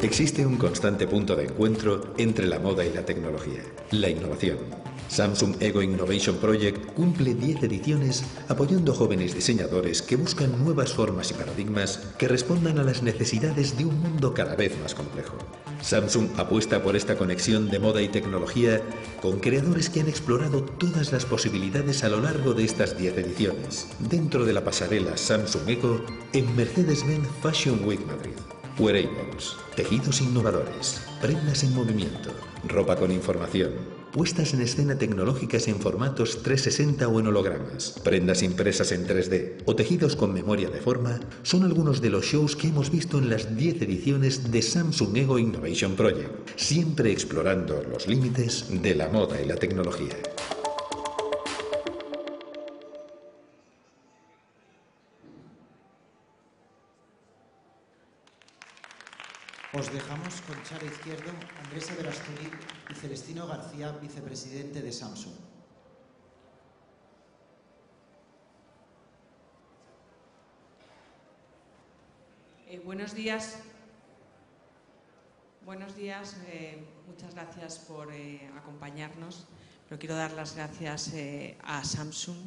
Existe un constante punto de encuentro entre la moda y la tecnología, la innovación. Samsung Ego Innovation Project cumple 10 ediciones apoyando jóvenes diseñadores que buscan nuevas formas y paradigmas que respondan a las necesidades de un mundo cada vez más complejo. Samsung apuesta por esta conexión de moda y tecnología con creadores que han explorado todas las posibilidades a lo largo de estas 10 ediciones, dentro de la pasarela Samsung Eco en Mercedes-Benz Fashion Week Madrid. Wearables, tejidos innovadores, prendas en movimiento, ropa con información, puestas en escena tecnológicas en formatos 360 o en hologramas, prendas impresas en 3D o tejidos con memoria de forma son algunos de los shows que hemos visto en las 10 ediciones de Samsung Ego Innovation Project, siempre explorando los límites de la moda y la tecnología. Os dejamos con Charo Izquierdo, Andrés Everasturi y Celestino García, vicepresidente de Samsung. Eh, buenos días. Buenos días, eh, muchas gracias por eh, acompañarnos. Pero quiero dar las gracias a Samsung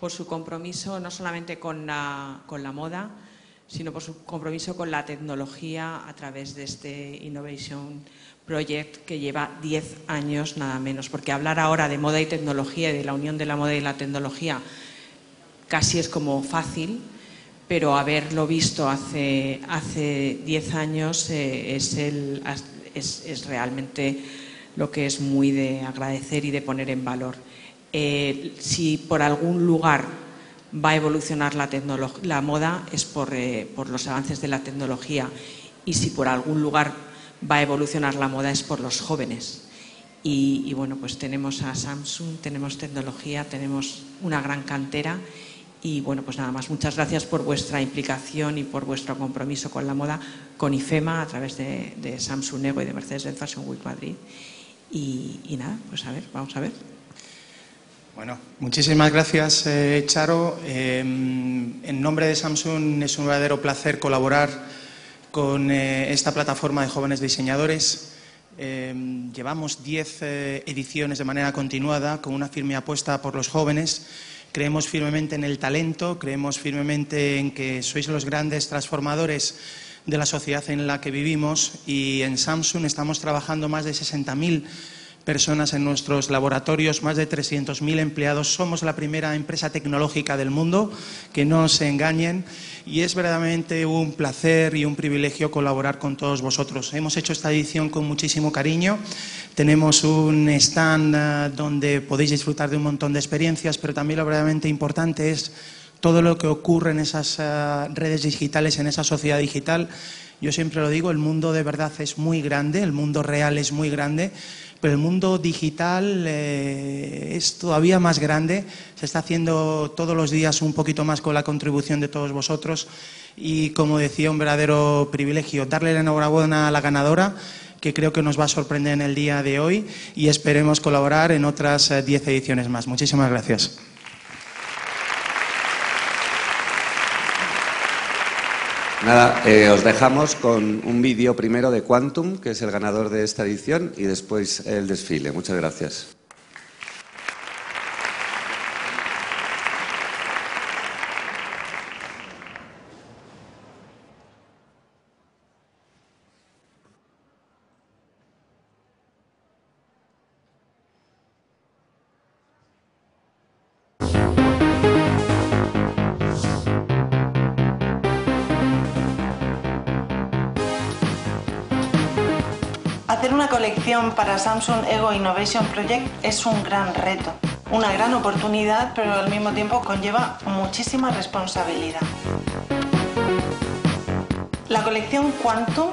por su compromiso no solamente con la, con la moda, sino por su compromiso con la tecnología a través de este Innovation Project que lleva 10 años nada menos. Porque hablar ahora de moda y tecnología y de la unión de la moda y la tecnología casi es como fácil, pero haberlo visto hace, hace 10 años eh, es, el, es, es, realmente lo que es muy de agradecer y de poner en valor. Eh, si por algún lugar va a evolucionar la, la moda es por, eh, por, los avances de la tecnología y si por algún lugar va a evolucionar la moda es por los jóvenes. Y, bueno, pues tenemos a Samsung, tenemos tecnología, tenemos una gran cantera y bueno, pues nada más, muchas gracias por vuestra implicación y por vuestro compromiso con la moda, con IFEMA a través de, Samsung Ego y de Mercedes-Benz Fashion Week Madrid. Y nada, pues a ver, vamos a ver. Bueno, muchísimas gracias, eh, Charo. Eh, en nombre de Samsung es un verdadero placer colaborar con eh, esta plataforma de jóvenes diseñadores. llevamos 10 ediciones de manera continuada con una firme apuesta por los jóvenes. Creemos firmemente en el talento, creemos firmemente en que sois los grandes transformadores de la sociedad en la que vivimos y en Samsung estamos trabajando más de 60.000 personas en nuestros laboratorios, más de 300.000 empleados. Somos la primera empresa tecnológica del mundo, que no se engañen. Y es verdaderamente un placer y un privilegio colaborar con todos vosotros. Hemos hecho esta edición con muchísimo cariño. Tenemos un stand uh, donde podéis disfrutar de un montón de experiencias, pero también lo verdaderamente importante es todo lo que ocurre en esas uh, redes digitales, en esa sociedad digital. Yo siempre lo digo, el mundo de verdad es muy grande, el mundo real es muy grande, pero el mundo digital eh, es todavía más grande, se está haciendo todos los días un poquito más con la contribución de todos vosotros y, como decía, un verdadero privilegio darle la enhorabuena a la ganadora que creo que nos va a sorprender en el día de hoy y esperemos colaborar en otras 10 eh, ediciones más. Muchísimas gracias. Nada, eh, os dejamos con un vídeo primero de Quantum, que es el ganador de esta edición, y después el desfile. Muchas gracias. Hacer una colección para Samsung Ego Innovation Project es un gran reto, una gran oportunidad, pero al mismo tiempo conlleva muchísima responsabilidad. La colección Quantum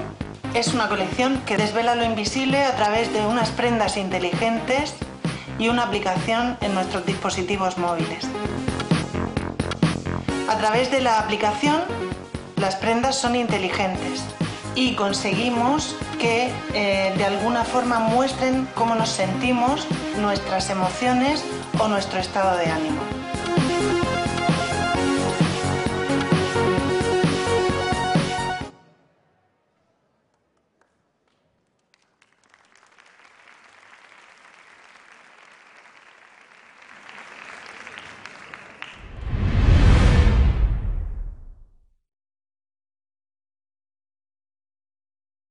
es una colección que desvela lo invisible a través de unas prendas inteligentes y una aplicación en nuestros dispositivos móviles. A través de la aplicación, las prendas son inteligentes y conseguimos que eh, de alguna forma muestren cómo nos sentimos, nuestras emociones o nuestro estado de ánimo.